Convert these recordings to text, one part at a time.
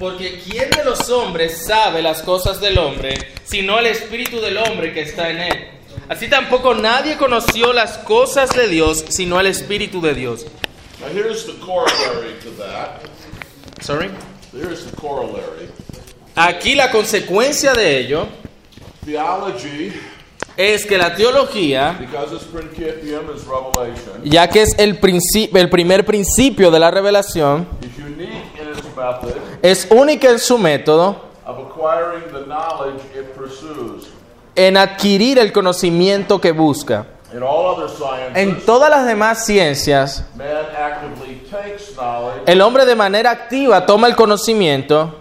Porque ¿quién de los hombres sabe las cosas del hombre, sino el espíritu del hombre que está en él? Así tampoco nadie conoció las cosas de Dios, sino el espíritu de Dios. Now here's the corollary to that. Sorry. Here's the corollary. Aquí la consecuencia de ello Theology, es que la teología, ya que es el, el primer principio de la revelación, is unique in its method es única en su método en adquirir el conocimiento que busca. En todas las demás ciencias, el hombre de manera activa toma el conocimiento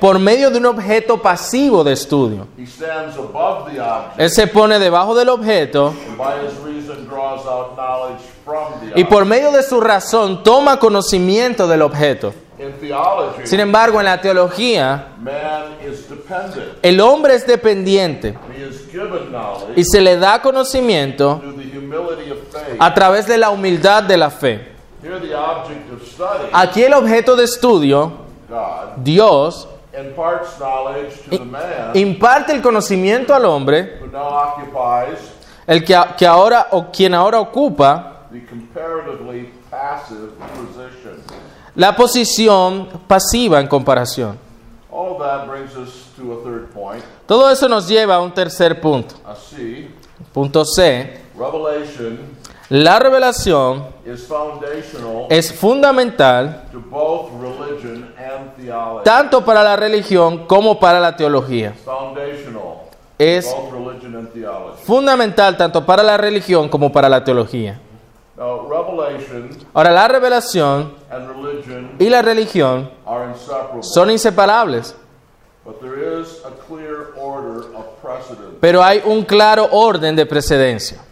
por medio de un objeto pasivo de estudio. He stands above the object Él se pone debajo del objeto y por medio de su razón toma conocimiento del objeto. Sin embargo, en la teología, man is dependent. el hombre es dependiente He is given knowledge y se le da conocimiento a través de la humildad de la fe. Aquí el objeto de estudio, Dios, imparte el conocimiento al hombre, el que, que ahora o quien ahora ocupa la posición pasiva en comparación. Todo eso nos lleva a un tercer punto. Punto C. La revelación es fundamental tanto para la religión como para la teología. Es both religion and theology. fundamental tanto para la religión como para la teología. Ahora, la revelación y la religión son inseparables, but there is a clear order of precedence. pero hay un claro orden de precedencia.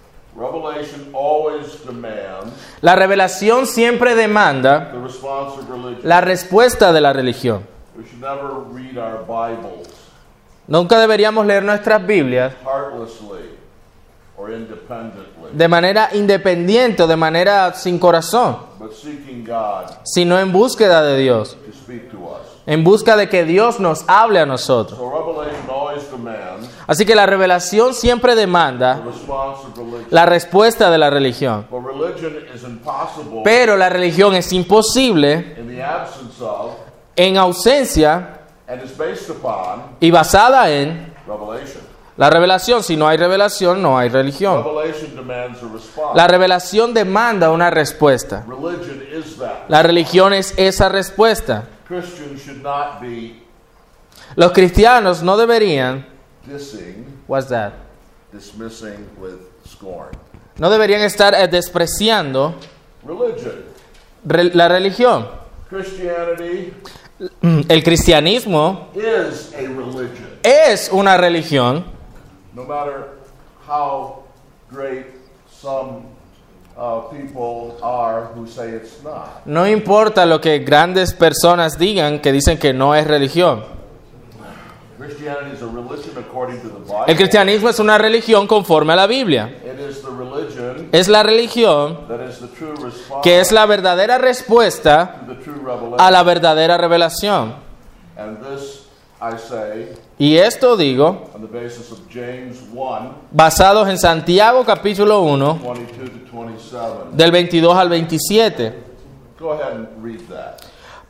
La revelación siempre demanda la respuesta de la religión. Nunca deberíamos leer nuestras Biblias de manera independiente o de manera sin corazón, sino en búsqueda de Dios, en busca de que Dios nos hable a nosotros. So revelation always demands Así que la revelación siempre demanda la respuesta de la religión. Pero la religión es imposible en ausencia y basada en la revelación. Si no hay revelación, no hay religión. La revelación demanda una respuesta. Religion is that. La religión es esa respuesta. Los cristianos no deberían, dissing, what's that? dismissing with scorn. No deberían estar eh, despreciando Religion. re- la religión. Christianity El cristianismo is a religion. es una religión, No matter how great some uh, people are who say it's not. no importa lo que grandes personas digan que dicen que no es religión. Christianity is a religion according to the Bible. El cristianismo es una religión conforme a la Biblia. Es la religión que es la verdadera respuesta a la verdadera revelación. Y esto digo, on the basis of James 1, basados en Santiago capítulo 1, 22 to 27. del 22 al 27. Go ahead and read that.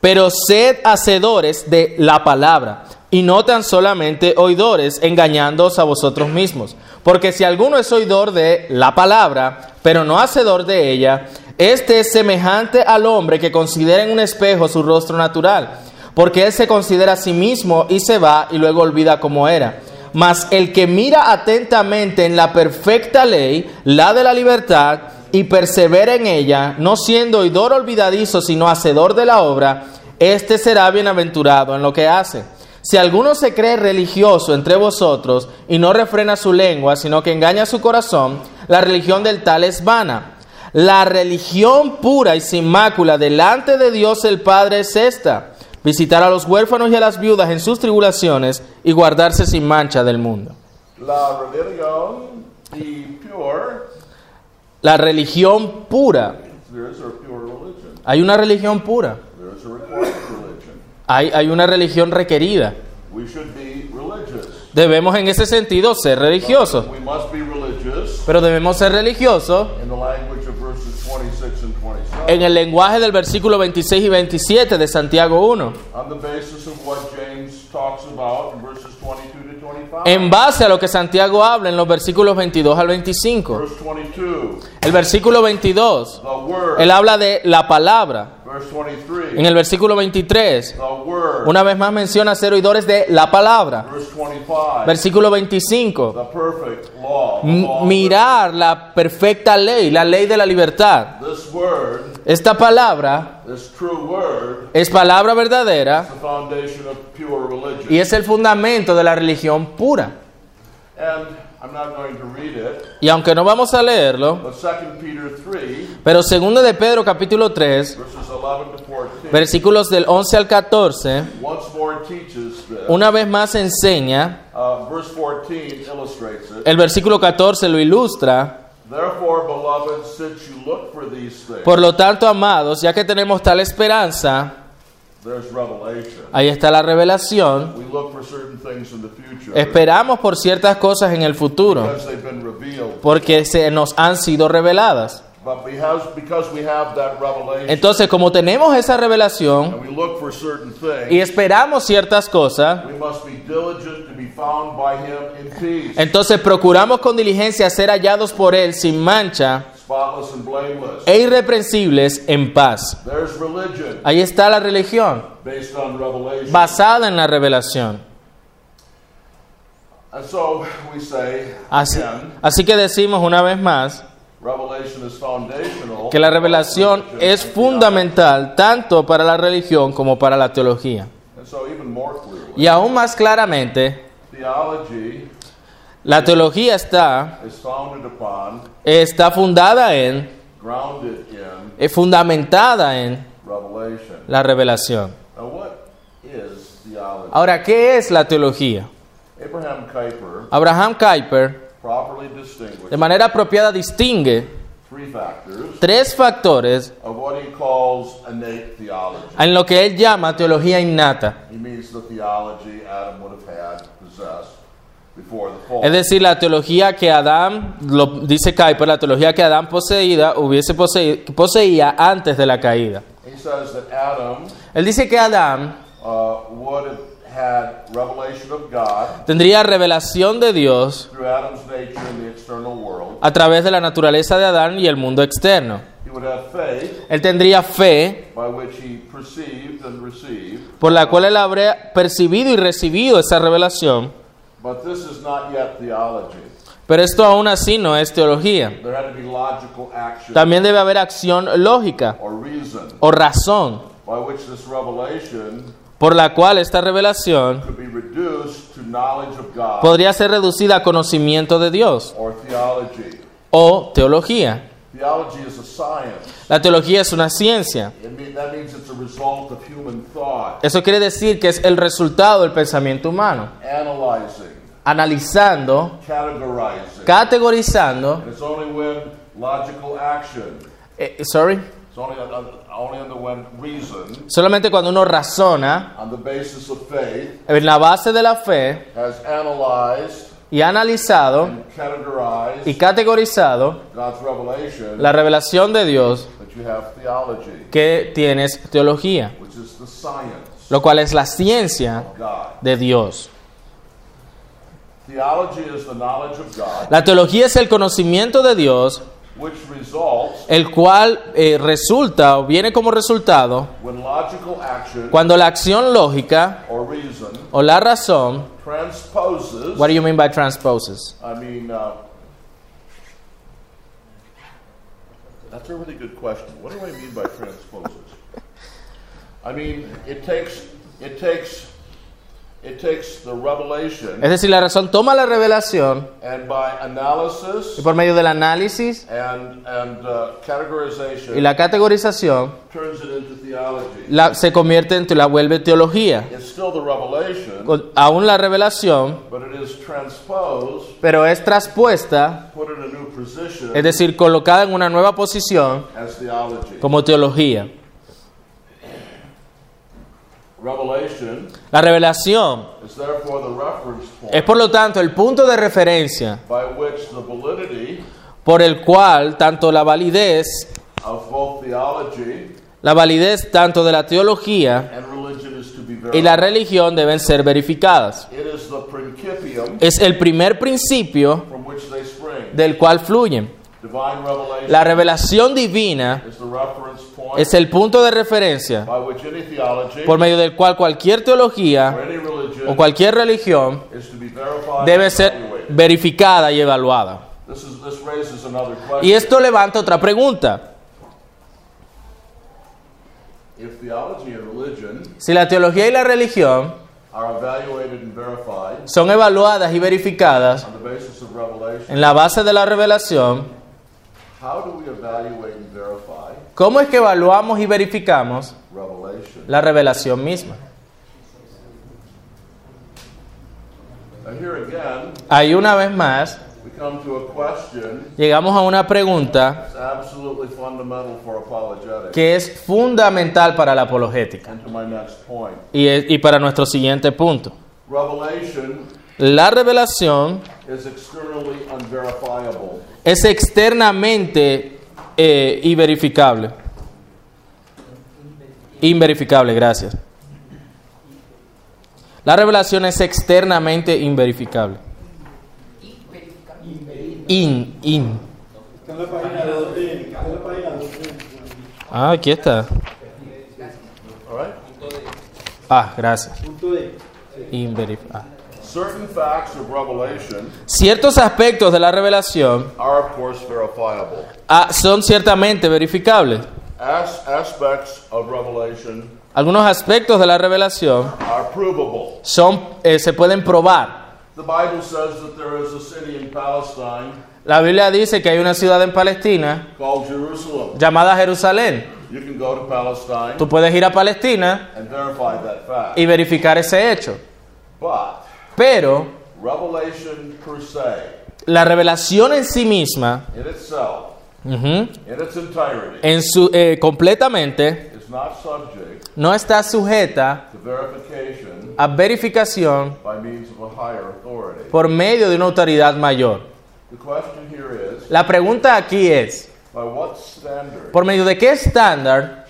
Pero sed hacedores de la palabra, y no tan solamente oidores, engañándoos a vosotros mismos. Porque si alguno es oidor de la palabra, pero no hacedor de ella, este es semejante al hombre que considera en un espejo su rostro natural. Porque él se considera a sí mismo y se va y luego olvida cómo era. Mas el que mira atentamente en la perfecta ley, la de la libertad, y persevera en ella, no siendo oidor olvidadizo, sino hacedor de la obra, éste será bienaventurado en lo que hace. Si alguno se cree religioso entre vosotros y no refrena su lengua, sino que engaña su corazón, la religión del tal es vana. La religión pura y sin mácula delante de Dios el Padre es esta, visitar a los huérfanos y a las viudas en sus tribulaciones y guardarse sin mancha del mundo. La religion, the pure, La religión pura. there is a pure religion. Hay una religión pura. Hay, hay una religión requerida. Debemos en ese sentido ser religiosos. We must be religious Pero debemos ser religiosos in the language of verses 26 and 27 en el lenguaje del versículo 26 y 27 de Santiago 1. on the basis of what James talks about in verses 22 to 25. En base a lo que Santiago habla en los versículos 22 al 25. Verse 22, El versículo 22, the word. él habla de la palabra. Verse 23, En el versículo 23, the word. una vez más menciona ser oidores de la palabra. Verse 25, Versículo 25, the perfect law. the m- law of mirar la perfecta ley, la ley de la libertad. Esta palabra es palabra verdadera y es el fundamento de la religión pura. I'm not going to read it, Y aunque no vamos a leerlo, but 2 Peter 3, pero segundo de Pedro capítulo 3, verses 11 to 14, versículos del 11 al 14, once more teaches this. una vez más enseña, Uh, verse 14 illustrates it. el versículo 14 lo ilustra, Therefore, beloved, since you look for these things, por lo tanto, amados, ya que tenemos tal esperanza. Ahí está la revelación, We look for certain things in the future esperamos por ciertas cosas en el futuro, because they've been revealed. porque se nos han sido reveladas. But because, because we have that revelation Entonces, como tenemos esa revelación and we look for certain y things, esperamos ciertas cosas, we must be diligent to be found by Him in peace, entonces procuramos con diligencia ser hallados por Él sin mancha. E irreprensibles en paz. Ahí está la religión, basada en la revelación. And so we say, Así, así que decimos una vez más que la revelación es fundamental tanto para la religión como para la teología. Y aún más claramente, la teología está, está fundada en, es fundamentada en la revelación. Ahora, ¿qué es la teología? Abraham Kuyper de manera apropiada, distingue tres factores en lo que él llama teología innata. Es decir, la teología que Adán, lo dice Kuyper, la teología que Adán poseída, hubiese posei- poseía antes de la caída. Adam Él dice que Adán uh, had of God tendría revelación de Dios world. a través de la naturaleza de Adán y el mundo externo. Faith Él tendría fe por la cual él habría percibido y recibido esa revelación, But this is not yet theology. pero esto aún así no es teología. There had to be logical action También debe haber acción lógica or reason o razón by which this revelation por la cual esta revelación could be reduced to knowledge of God podría ser reducida a conocimiento de Dios or theology. o teología. Theology is a science. La teología es una ciencia. That means it's a result of human thought, Eso quiere decir que es el resultado del pensamiento humano, analyzing, analizando, categorizing. categorizando. And it's only when logical action, eh, sorry, it's only, only on the when reason, solamente cuando uno razona on the basis of faith, en la base de la fe has analyzed y analizado and categorized y categorizado God's revelation la revelación de Dios that you have theology, que tienes teología, which is the science lo cual es la ciencia de Dios. Theology is the knowledge of God, La teología es el conocimiento de Dios, el cual eh, resulta o viene como resultado cuando la acción lógica o la razón, transposes. what do you mean by transposes? I mean, uh, that's a really good question. What do I mean by transposes? I mean, it takes it takes it takes the revelation Es decir, la razón toma la revelación and by y analysis por medio del análisis and and uh, categorization y la categorización turns it into theology. la- se convierte en, la vuelve teología. It's still the Con- aún la revelación, but it is transposed, pero es traspuesta, put in a new position es decir, colocada en una nueva posición as como teología. La revelación es por lo tanto el punto de referencia por el cual tanto la validez, of both theology la validez tanto de la teología y la religión deben ser verificadas. It is the principium Es el primer principio from which they spring. del cual fluyen. La revelación divina es el punto de referencia por medio del cual cualquier teología o cualquier religión debe ser verificada y evaluada. Y esto levanta otra pregunta. Si la teología y la religión son evaluadas y verificadas en la base de la revelación, ¿cómo es que evaluamos y verificamos la revelación misma? Ahí una vez más llegamos a una pregunta que es fundamental para la apologética y, es- y para nuestro siguiente punto. La revelación is externally unverifiable. Es externamente eh, inverificable. Inverificable, gracias. La revelación es externamente inverificable. In, in. Está en la página 2D. Está en la página 2D. Ah, aquí está. Ah, gracias. Punto D. Inverif- ah. Certain facts of revelation Ciertos aspectos de la revelación are, of course, verifiable. ah, son ciertamente verificables. As aspects of revelation Algunos aspectos de la revelación are provable. son, eh, se pueden probar. The Bible says that there is a city in Palestine La Biblia dice que hay una ciudad en Palestina called Jerusalem. llamada Jerusalén. You can go to Palestine Tú puedes ir a Palestina and verify that fact. y verificar ese hecho. But Pero la revelación en sí misma, in itself, ujú, in its entirety, en su, eh, completamente, is not subject no está sujeta a verificación by means of a higher authority. por medio de una autoridad mayor. The question here is, La pregunta aquí es, by what standard ¿por medio de qué estándar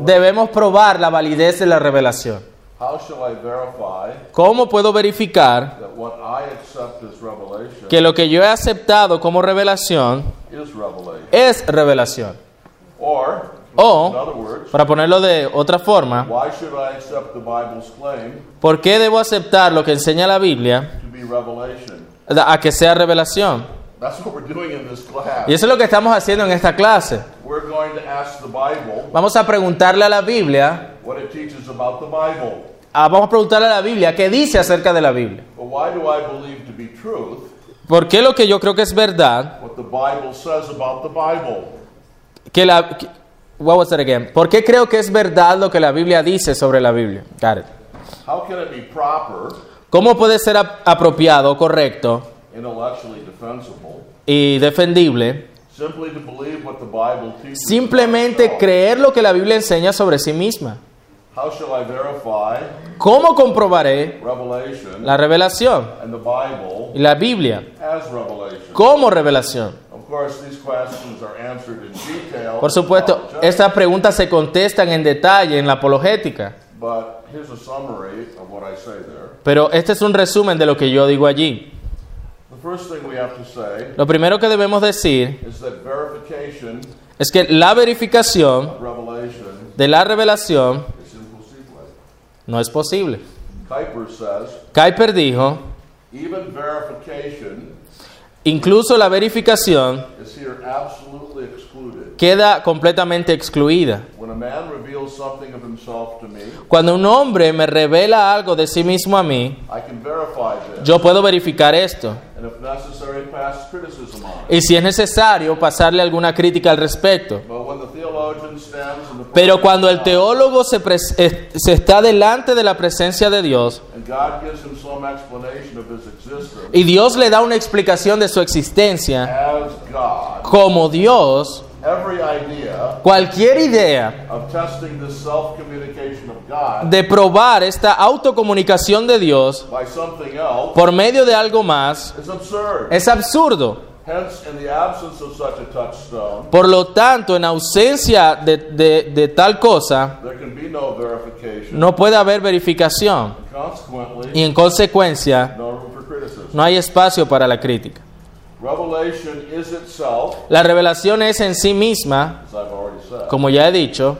debemos probar la validez de la revelación? How shall I verify ¿Cómo puedo verificar that what I accept as revelation que lo que yo he aceptado como revelación is revelation? es revelación? Or, O, in other words, para ponerlo de otra forma, why should I accept the Bible's claim ¿por qué debo aceptar lo que enseña la Biblia a que sea revelación? That's what we're doing in this class. Y eso es lo que estamos haciendo en esta clase. We're going to ask the Bible Vamos a preguntarle a la Biblia, about the Bible. ah, vamos a preguntarle a la Biblia qué dice acerca de la Biblia. But why do I believe to be truth ¿Por qué lo que yo creo que es verdad, what the Bible says about the Bible? que la... que- what was that again? ¿Por qué creo que es verdad lo que la Biblia dice sobre la Biblia? Got it. How can it be proper, ¿Cómo puede ser ap- apropiado, correcto intellectually defensible, y defendible simply to believe what the Bible teaches? about simplemente creer lo que la Biblia enseña sobre sí misma? How shall I verify ¿Cómo comprobaré revelation la revelación and the Bible y la Biblia as revelation? como revelación? Of course, these questions are answered in detail. Por supuesto, estas preguntas se contestan en detalle en la apologética, But here's a summary of what I say there. pero este es un resumen de lo que yo digo allí. The first thing we have to say Lo primero que debemos decir is that verification es que la verificación of revelation de la revelación. No es posible. Kuiper says, Kuiper dijo, even verification incluso la verificación is here absolutely excluded. queda completamente excluida. When a man reveals something of himself to me, Cuando un hombre me revela algo de sí mismo a mí, I can verify this, yo puedo verificar esto. and if necessary, pass criticism on it. Y si es necesario, pasarle alguna crítica al respecto. But Pero cuando el teólogo se, está delante de la presencia de Dios y Dios le da una explicación de su existencia como Dios, Cualquier idea de probar esta autocomunicación de Dios por medio de algo más es absurdo. Hence, in the absence of such a touchstone, Por lo tanto, en ausencia de, de- de tal cosa, there can be no puede haber verificación y en consecuencia no hay espacio para la crítica. Revelation is itself, La revelación es en sí misma, como ya he dicho,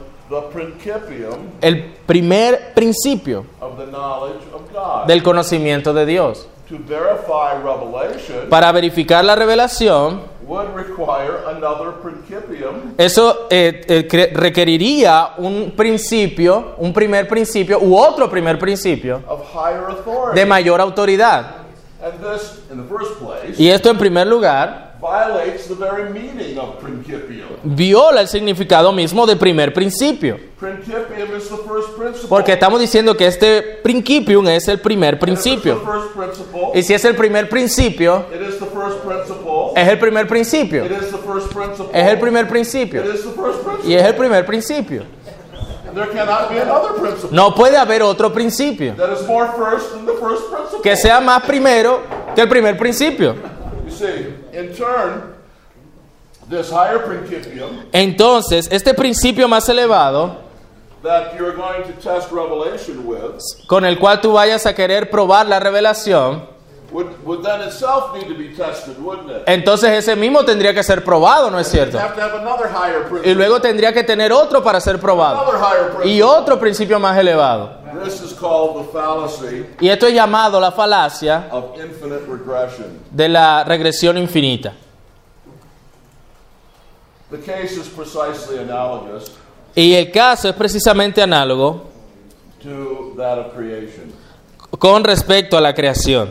el primer principio of the knowledge of God. del conocimiento de Dios. To verify revelation Para verificar la revelación, would require another principium eso eh, eh, requeriría un principio, un primer principio u otro primer principio of higher authority. de mayor autoridad. And this, in the first place, Y esto en primer lugar violates the very meaning of viola el significado mismo de primer principio. Principium is the first principle. Porque estamos diciendo que este principium es el primer And if it's the principio. first principle. Y si es el primer principio, It is the first principle. es el primer principio. It is the first principle. Es el primer It principio. is the first principle. Y es el primer principio. There cannot be another principle No puede haber otro principio that is more first than the first principle. que sea más primero que el primer principio. You see, in turn, this higher principium Entonces, este principio más elevado, that you're going to test revelation with con el cual tú vayas a querer probar la revelación, would, would then itself need to be tested, wouldn't it? entonces ese mismo tendría que ser probado, ¿no es cierto? Y luego tendría que tener otro para ser probado. Another higher Y principle. otro principio más elevado. Y esto es llamado la falacia de la regresión infinita. Y el caso es precisamente análogo con respecto a la creación.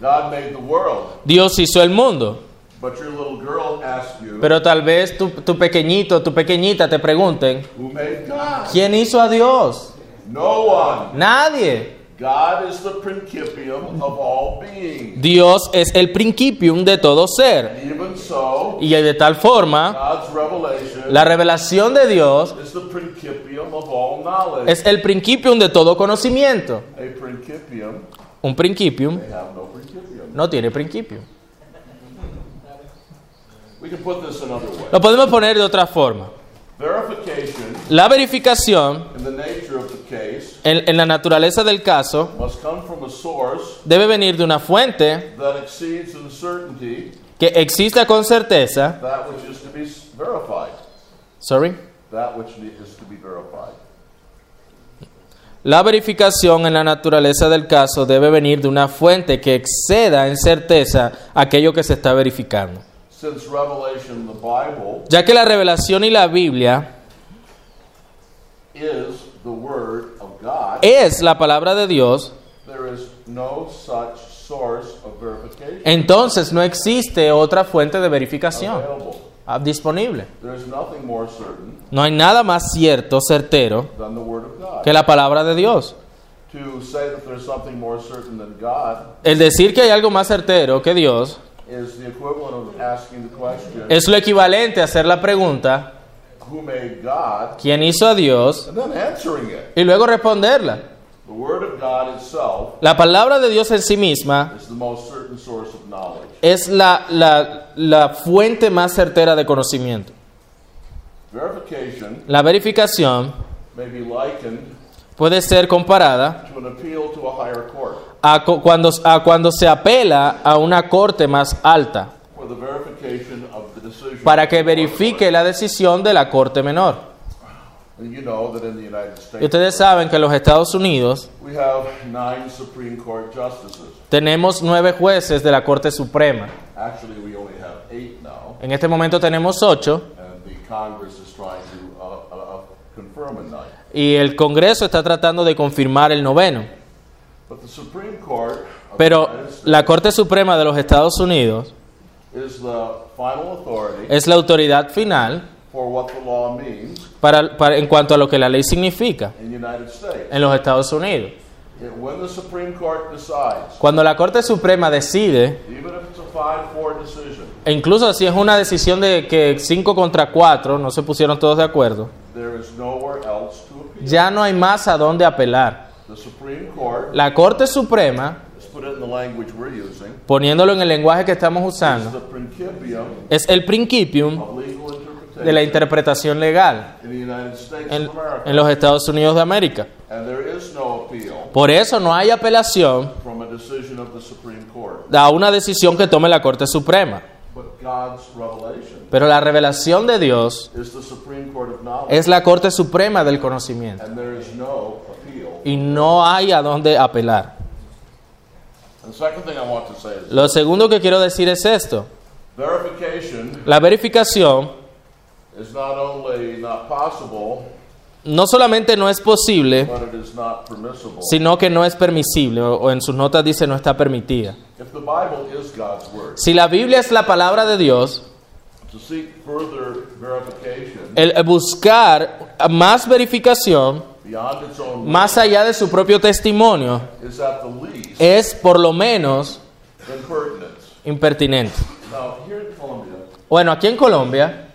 God made the world, Dios hizo el mundo, but your little girl asked you, pero tal vez tu, tu pequeñito, tu pequeñita te pregunten, Who made God? ¿quién hizo a Dios? No one. Nadie. God is the principium of all beings. Dios es el principium de todo ser. Even so, Y de tal forma, God's revelation la revelación de Dios is the principium of all knowledge. es el principium de todo conocimiento. A principium, Un principium they have no principium. No tiene principio. We can put this another way. Lo podemos poner de otra forma. Verification La verificación in the nature of the case en, en la naturaleza del caso must come from a source debe venir de una fuente que exista con certeza. that which is to be s- verified. Sorry. That which ne- is to be verified. La verificación en la naturaleza del caso debe venir de una fuente que exceda en certeza aquello que se está verificando. Ya que la revelación y la Biblia es la palabra de Dios, entonces no existe otra fuente de verificación disponible. There is nothing more certain No hay nada más cierto, certero, que la palabra de Dios. To say that there's something more certain than God El decir que hay algo más certero que Dios es lo equivalente a hacer la pregunta, Who made God? ¿quién hizo a Dios? Y luego responderla. The Word of God itself La palabra de Dios en sí misma is the most certain source of knowledge. es la, la, la fuente más certera de conocimiento. La verificación may be likened puede ser comparada to an appeal to a cuando, a cuando se apela a una corte más alta para que verifique la decisión de la corte menor. Y ustedes saben que en los Estados Unidos we have nine Supreme Court justices. tenemos nueve jueces de la Corte Suprema. Actually, we only have eight now, En este momento tenemos ocho and the Congress is trying to uh, uh, uh, y el Congreso está tratando de confirmar el noveno. But the Supreme Court of Pero la Corte Suprema de los Estados Unidos is the final authority es la autoridad final para, para- en cuanto a lo que la ley significa in the United States. en los Estados Unidos. Cuando la Corte Suprema decide, even if it's a 5-4 decision, e incluso si es una decisión de que 5 contra 4, no se pusieron todos de acuerdo, ya no hay más a dónde apelar. The Supreme Court, La Corte Suprema, let's put it in the language we're using, poniéndolo en el lenguaje que estamos usando, es el principium de la interpretación legal in the United States en, of America. en los Estados Unidos de América. And there is no appeal Por eso no hay apelación a una decisión que tome la Corte Suprema. Pero la revelación de Dios es la Corte Suprema del conocimiento. Y no hay a dónde apelar. Lo segundo que quiero decir es esto. La verificación is not only not possible, no solamente no es posible, but it is not permissible. sino que no es permisible, o en sus notas dice no está permitida. If the Bible is God's word, Si la Biblia es la palabra de Dios, to seek further verification el buscar más verificación, más allá de su propio testimonio, es por lo menos impertinent. impertinente. Bueno, aquí en Colombia,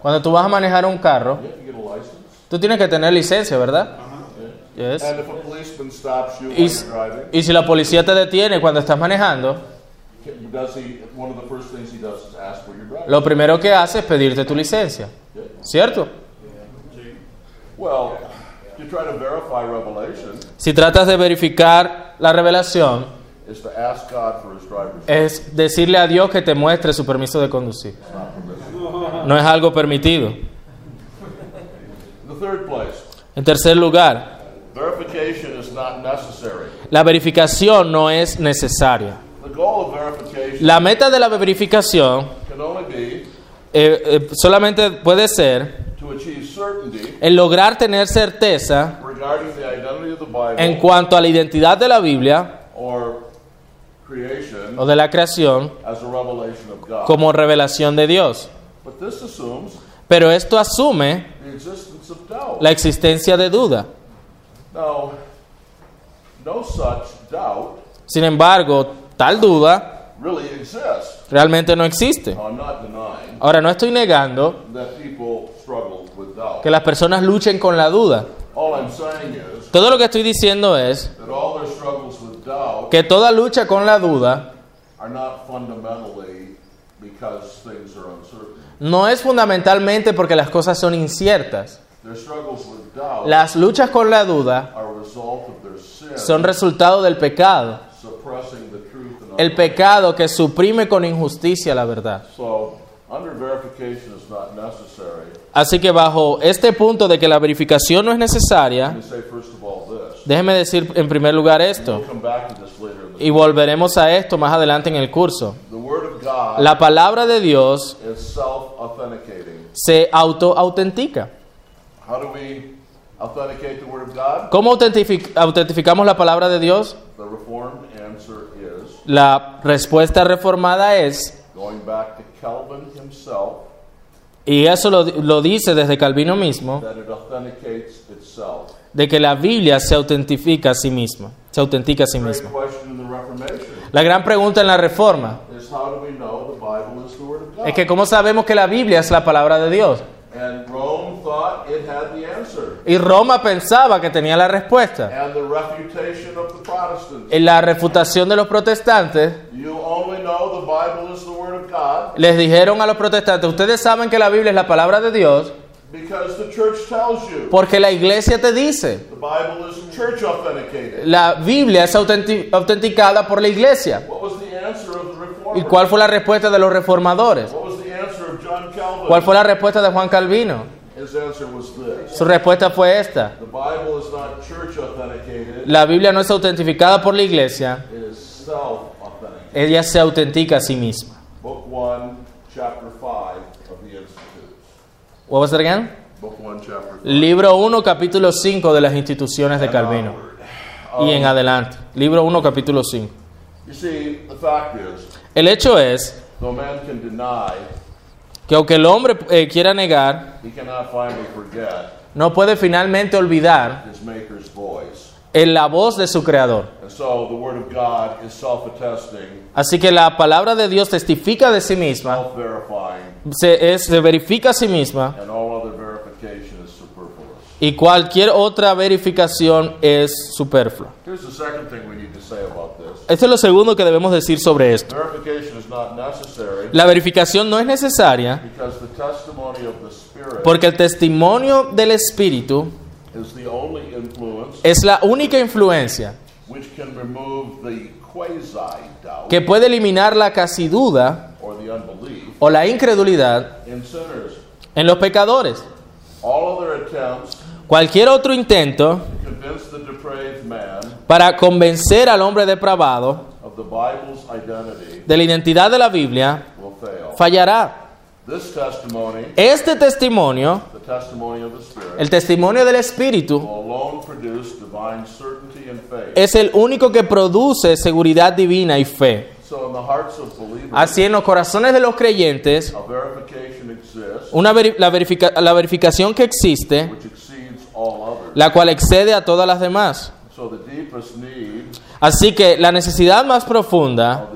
cuando tú vas a manejar un carro, you have to get a license. tú tienes que tener licencia, ¿verdad? Yes. And if a policeman stops you while Y, y si la policía te detiene cuando estás manejando, lo primero que hace es pedirte tu licencia. ¿Cierto? Well, to try to verify revelation Si tratas de verificar la revelación, es decirle a Dios que te muestre su permiso de conducir. No es algo permitido. En tercer lugar, verification is not necessary. la verificación no es necesaria. La meta de la verificación can only be eh, eh, solamente puede ser el lograr tener certeza en cuanto a la identidad de la Biblia o de la creación como revelación de Dios. But this assumes Pero esto asume the existence of doubt. la existencia de duda. Now, no such doubt Sin embargo, tal duda realmente no existe. Ahora, no estoy negando que las personas luchen con la duda. Todo lo que estoy diciendo es que toda lucha con la duda no es fundamentalmente porque las cosas son inciertas. Las luchas con la duda son resultado del pecado. El pecado que suprime con injusticia la verdad. Así que bajo este punto de que la verificación no es necesaria, déjeme decir en primer lugar esto, y volveremos a esto más adelante en el curso. The Word of God La palabra de Dios se auto-autentica. How do we authenticate the Word of God? ¿Cómo autentific- autentificamos la palabra de Dios? La respuesta reformada es, y eso lo, lo dice desde Calvino mismo, de que la Biblia se autentifica a sí misma, se autentica a sí misma. La gran pregunta en la reforma is how do we know the Bible is the Word of God? es que cómo sabemos que la Biblia es la palabra de Dios. And Rome thought it had the answer. Y Roma pensaba que tenía la respuesta. And the refutation of the Protestants. En la refutación de los protestantes, You only know the Bible is the Word of God les dijeron a los protestantes, ustedes saben que la Biblia es la palabra de Dios because the church tells you. porque la iglesia te dice. The Bible is church authenticated. La Biblia es autenti- autenticada por la iglesia. What was the ¿Y cuál fue la respuesta de los reformadores? What was the answer of John Calvin? ¿Cuál fue la respuesta de Juan Calvino? His answer was this. Su respuesta fue esta. The Bible is not church authenticated, La Biblia no es autentificada por la iglesia, ella se autentica a sí misma. Book 1, chapter 5 of the Institutes. What was that again? Book 1, chapter 5. Libro 1, capítulo 5 de las instituciones de Calvino. Y en adelante. Libro 1, capítulo 5. You see, the fact is, El hecho es que aunque el hombre eh, quiera negar, no puede finalmente olvidar en la voz de su creador. Así que la palabra de Dios testifica de sí misma, se, es- se verifica a sí misma and all other verification is superfluous. Y cualquier otra verificación es superflua. Esto es lo segundo que debemos decir sobre esto. La verificación no es necesaria porque el testimonio del Espíritu es la única influencia que puede eliminar la casi duda o la incredulidad en los pecadores. Cualquier otro intento para convencer al hombre depravado de la identidad de la Biblia fallará. Este testimonio, el testimonio del Espíritu, es el único que produce seguridad divina y fe. So in the hearts of believers, Así en los corazones de los creyentes, una verifica- la verificación que existe, which exceeds all others. La cual excede a todas las demás. Así que la necesidad más profunda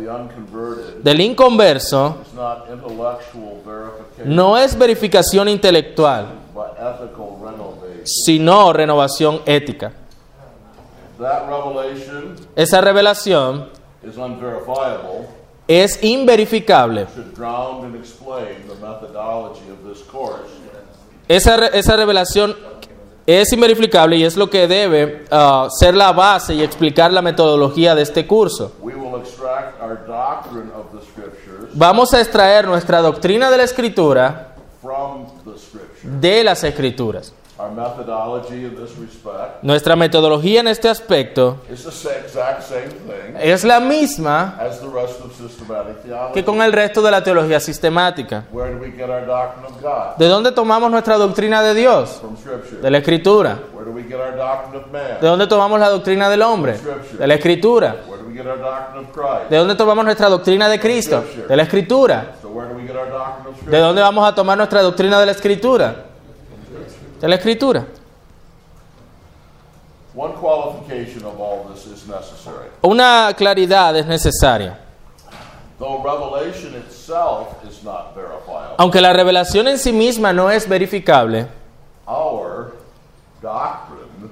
del inconverso no es verificación intelectual, sino renovación ética. Esa revelación es inverificable. Esa, re- esa revelación es inverificable y es lo que debe ah, ser la base y explicar la metodología de este curso. Vamos a extraer nuestra doctrina de la escritura de las escrituras. Our methodology in this respect Nuestra metodología en este aspecto is the sa- exact same thing es la misma as the rest of systematic theology. que con el resto de la teología sistemática. Where do we get our doctrine of God? ¿De dónde tomamos nuestra doctrina de Dios? From scripture. De la escritura. Where do we get our doctrine of man? ¿De dónde tomamos la doctrina del hombre? De la escritura. Where do we get our doctrine of Christ? ¿De dónde tomamos nuestra doctrina de Cristo? De la escritura. So where do we get our doctrine of ¿De dónde vamos a tomar nuestra doctrina de la escritura? De la escritura. One qualification of all this is necessary. Una claridad es necesaria. Though revelation itself is not verifiable, Aunque la revelación en sí misma no es verificable, our doctrine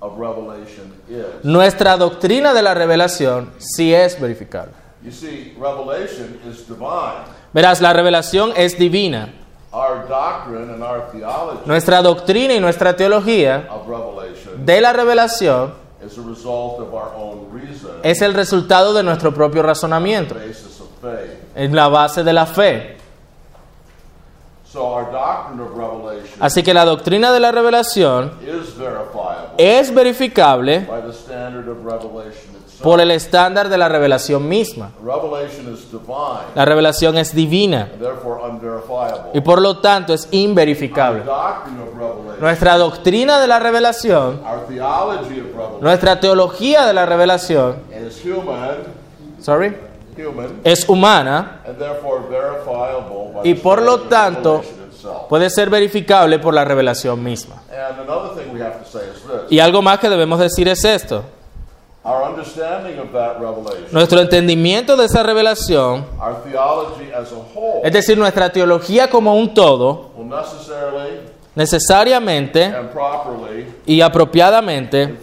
of revelation is. nuestra doctrina de la revelación sí es verificable. You see, revelation is divine. Verás, la revelación es divina. Our doctrine and our theology Nuestra doctrina y nuestra teología of revelation de la revelación is a result of our own reason, es el resultado de nuestro propio razonamiento, basis of faith. en la base de la fe. So our doctrine of revelation Así que la doctrina de la revelación is verifiable es verificable by the standard of revelation itself. por el estándar de la revelación misma. Revelation is divine La revelación es divina y por lo tanto es Our inverificable. doctrine of revelation, Nuestra doctrina de la revelación, our theology of revelation nuestra teología de la revelación, is human, sorry, es humana, Y por lo tanto, puede ser verificable por la revelación misma. Y algo más que debemos decir es esto. Nuestro entendimiento de esa revelación, our theology as a whole, es decir, nuestra teología como un todo, necesariamente y apropiadamente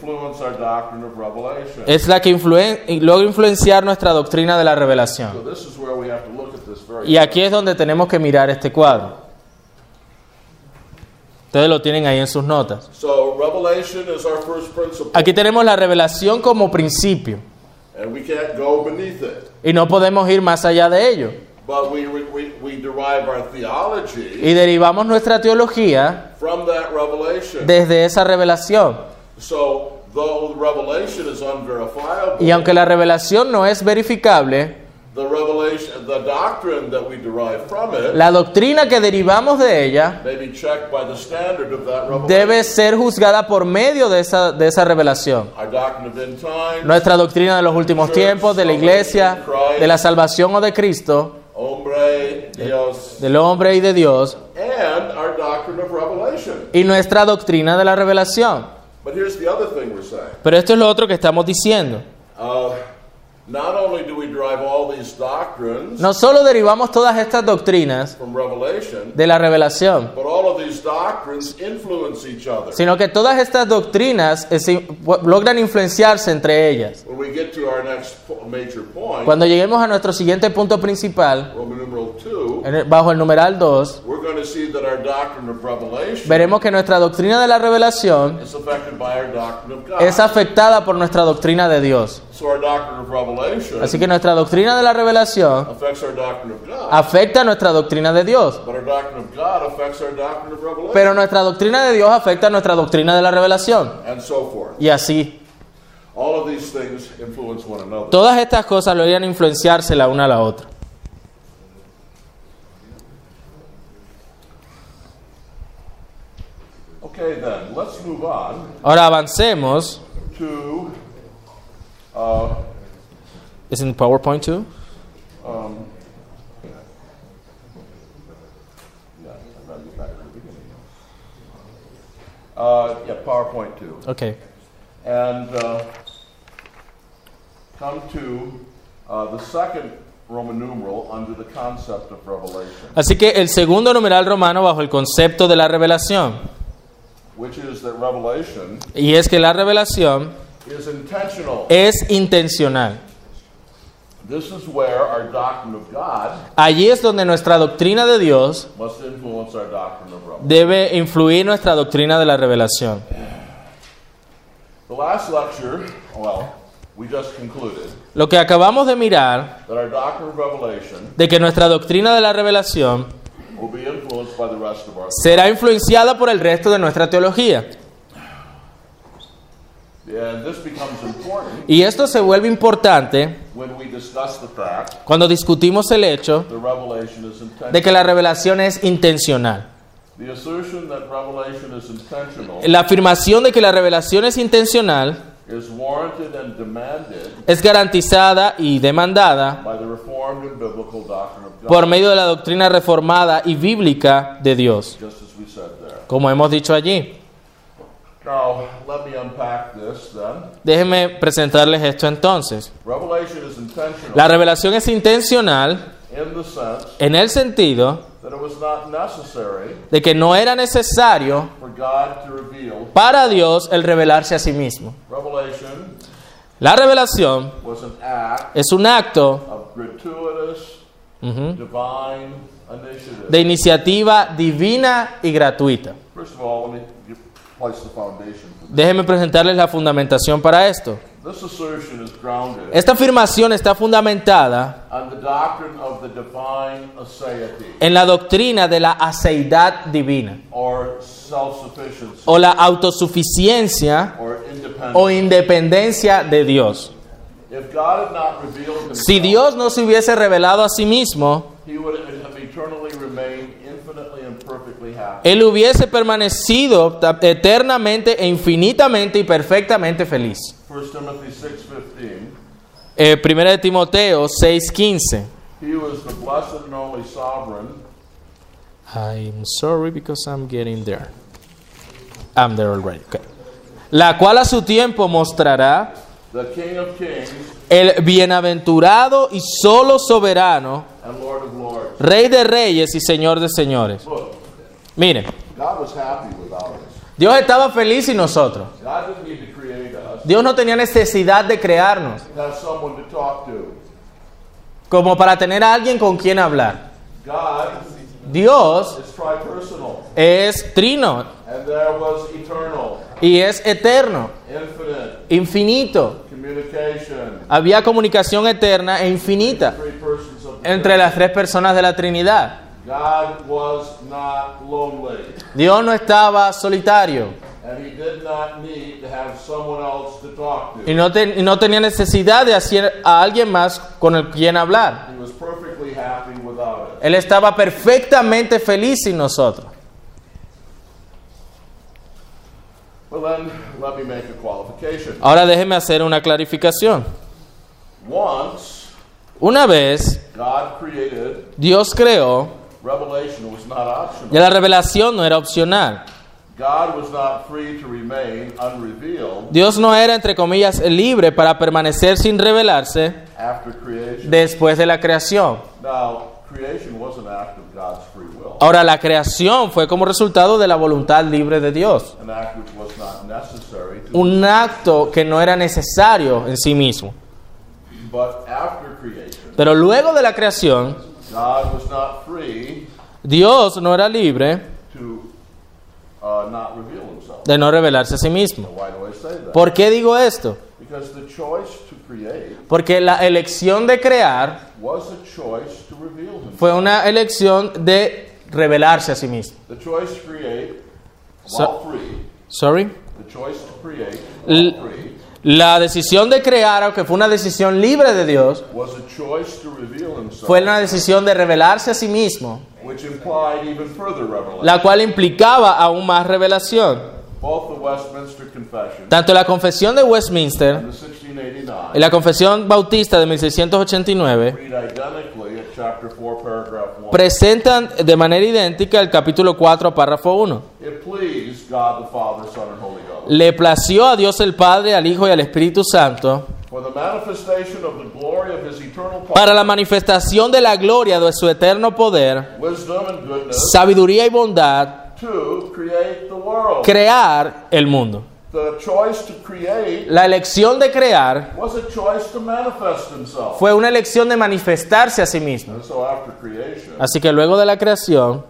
es la que influen- logra influenciar nuestra doctrina de la revelación. Y aquí es donde tenemos que mirar este cuadro. Ustedes lo tienen ahí en sus notas. So revelation is our first principle, Aquí tenemos la revelación como principio and we can't go beneath it. y no podemos ir más allá de ello. But we, we, we derive our theology Y derivamos nuestra teología from that revelation. desde esa revelación. So though the revelation is unverifiable, Y aunque la revelación no es verificable, the revelation, the doctrine that we derive from it, la doctrina que derivamos de ella may be checked by the standard of that revelation. debe ser juzgada por medio de esa, de esa revelación. Our doctrine of end times, Nuestra doctrina de los últimos tiempos, de la iglesia, de la salvación o de Cristo, hombre, Dios, del hombre y de Dios, and our doctrine of revelation. y nuestra doctrina de la revelación. But here's the other thing we're saying. Pero esto es lo otro que estamos diciendo. Uh, not only do we derive all these doctrines No solo derivamos todas estas doctrinas de la revelación, sino que todas estas doctrinas eh, logran influenciarse entre ellas. Cuando lleguemos a nuestro siguiente punto principal, Roman numeral 2, en el- bajo el numeral 2, we're going to see that our doctrine of revelation veremos que nuestra doctrina de la revelación es afectada por nuestra doctrina de Dios. Así que nuestra doctrina de la revelación afecta nuestra doctrina de Dios. Pero nuestra doctrina de Dios afecta nuestra doctrina de la revelación. Y así. All of these things influence one another. Todas estas cosas logran influenciarse la una a la otra. Okay, then, let's move on Ahora avancemos. to uh, ¿Es en PowerPoint 2? um, yeah, I gotta get back to the beginning. Uh, yeah, PowerPoint 2. Ok. And uh, come to uh, the second Roman numeral under the concept of revelation, Así que el segundo numeral romano bajo el concepto de la revelación. Which is that revelation Y es que la revelación is intentional. es intencional. This is where our doctrine of God Allí es donde nuestra doctrina de Dios must influence our doctrine of revelation. debe influir nuestra doctrina de la revelación. The last lecture, well, we just concluded Lo que acabamos de mirar, that our doctrine of revelation de que nuestra doctrina de la revelación será influenciada por el resto de nuestra teología. Y esto se vuelve importante cuando discutimos el hecho de que la revelación es intencional. La afirmación de que la revelación es intencional es garantizada y demandada por medio de la doctrina reformada y bíblica de Dios, como hemos dicho allí. Now, let me unpack this then. Déjenme presentarles esto entonces. La revelación es intencional en el sentido de que no era necesario para Dios el revelarse a sí mismo. La revelación es un acto divine initiative. de iniciativa divina y gratuita. Déjenme presentarles la fundamentación para esto. Esta afirmación está fundamentada en la doctrina de la aceidad divina o la autosuficiencia o independencia de Dios. Si Dios no se hubiese revelado a sí mismo, he would have eternally remained infinitely and perfectly happy. Él hubiese permanecido eternamente e infinitamente y perfectamente feliz. 1 Timothy 6:15, Eh, Primera de Timoteo 6:15. he was the blessed and only sovereign I'm sorry because I'm getting there. I'm there already. okay. La cual a su tiempo mostrará the King of kings el bienaventurado y solo soberano, and Lord of lords. Rey de reyes y Señor de señores. Look, Miren, God was happy without us. Dios estaba feliz y nosotros. God didn't need to create us. Dios no tenía necesidad de crearnos to Have someone to talk to. como para tener a alguien con quien hablar. God Dios is tripersonal, es trino and there was eternal, y es eterno, infinito. Había comunicación eterna e infinita entre las tres personas de la Trinidad. Dios no estaba solitario y no, te- no tenía necesidad de hacer a alguien más con el quien hablar. He was perfectly happy without it. Él estaba perfectamente feliz sin nosotros. But then let me make a qualification. Ahora déjeme hacer una clarificación. Once Una vez God created, Dios creó revelation was not optional. y la revelación no era opcional. God was not free to remain unrevealed Dios no era, entre comillas, libre para permanecer sin revelarse después de la creación. Ahora, la creación fue como resultado de la voluntad libre de Dios. Un acto que no era necesario en sí mismo. Pero luego de la creación, Dios no era libre to uh, not reveal himself. de no revelarse a sí mismo. ¿Por qué digo esto? Because the choice to create Porque la elección de crear fue una elección de revelarse a sí mismo. The choice to create while free, Sorry. the choice to create while free, La decisión de crear, aunque fue una decisión libre de Dios, was a choice to reveal himself, fue una decisión de revelarse a sí mismo, la cual implicaba aún más revelación. Both the Westminster Confession Tanto la confesión de Westminster and the 1689 y la confesión bautista de 1689 read identically at chapter 4, paragraph 1. Presentan de manera idéntica el capítulo 4, párrafo 1. It pleased God the Father, Son, and Holy Ghost. Le plació a Dios el Padre, al Hijo y al Espíritu Santo para la manifestación de la gloria de su eterno poder, wisdom, and goodness, sabiduría y bondad, to create the world. crear el mundo. The choice to create La elección de crear was a choice to manifest himself. fue una elección de manifestarse a sí mismo. So creation, Así que luego de la creación,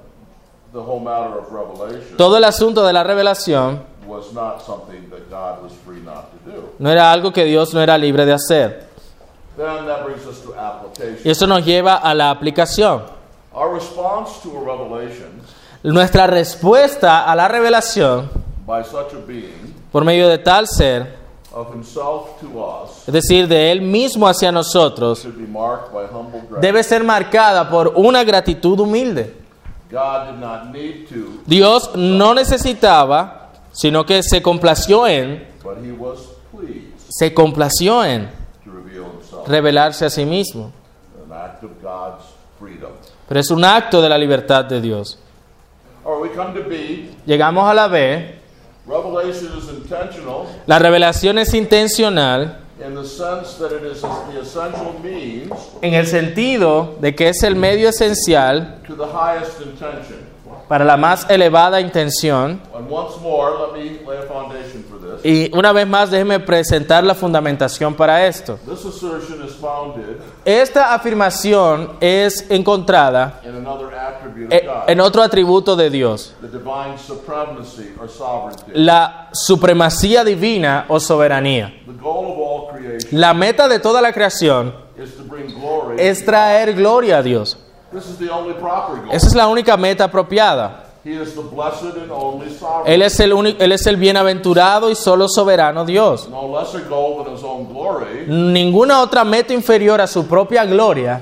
the whole matter of revelation todo el asunto de la revelación was not something that God was free not to do. no era algo que Dios no era libre de hacer. Then that brings us to application. Y eso nos lleva a la aplicación. Our response to a revelation Nuestra respuesta a la revelación by such a being por medio de tal ser, es decir, de Él mismo hacia nosotros, debe ser marcada por una gratitud humilde. Dios no necesitaba, sino que se complació en, se complació en revelarse a sí mismo. Pero es un acto de la libertad de Dios. Llegamos a la B. revelation is intentional La revelación es intencional in the sense that it is the essential means en el sentido de que es el medio esencial to the highest intention. para la más elevada intención. Y una vez más, déjeme presentar la fundamentación para esto. Esta afirmación es encontrada e- God, en otro atributo de Dios, la supremacía divina o soberanía. La meta de toda la creación es traer gloria a Dios. Esa es la única meta apropiada. Él es el, él es el bienaventurado y solo soberano Dios. Ninguna otra meta inferior a su propia gloria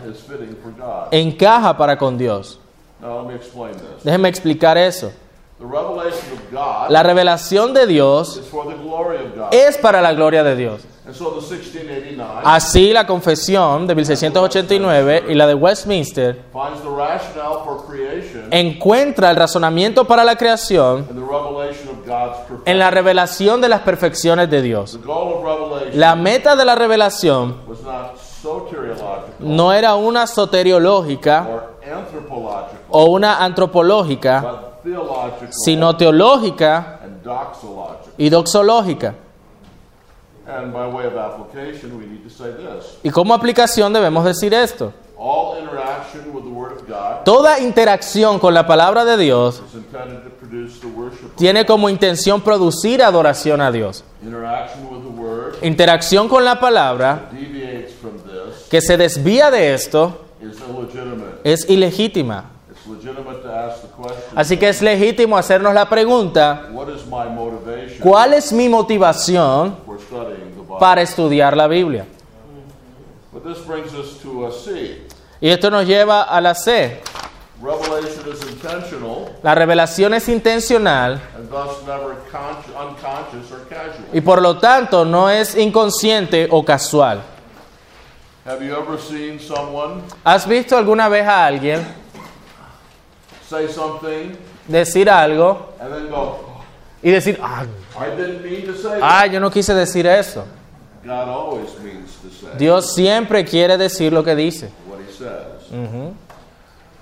encaja para con Dios. Now let me explain this. Déjeme explicar eso. The revelation of God La revelación de Dios is for the glory of God. es para la gloria de Dios. And so the 1689 Así la confesión de 1689 y la de Westminster finds the rationale for creation encuentra el razonamiento para la creación in the revelation of God's perfection. en la revelación de las perfecciones de Dios. The goal of revelation La meta de la revelación was not soteriological no era una soteriológica or o una antropológica, sino teológica y doxológica. Y como aplicación debemos decir esto. Toda interacción con la palabra de Dios tiene como intención producir adoración a Dios. Interacción con la palabra que se desvía de esto es ilegítima. Así que es legítimo hacernos la pregunta, ¿cuál es mi motivación para estudiar la Biblia? But this brings us to a C. Y esto nos lleva a la C. Revelation is intentional La revelación es intencional y por lo tanto no es inconsciente o casual. Have you ever seen someone ¿Has visto alguna vez a alguien say something decir algo and then go, y decir, ah, I didn't mean to say ah, yo no quise decir eso. God always means to say Dios siempre quiere decir lo que dice. what he says.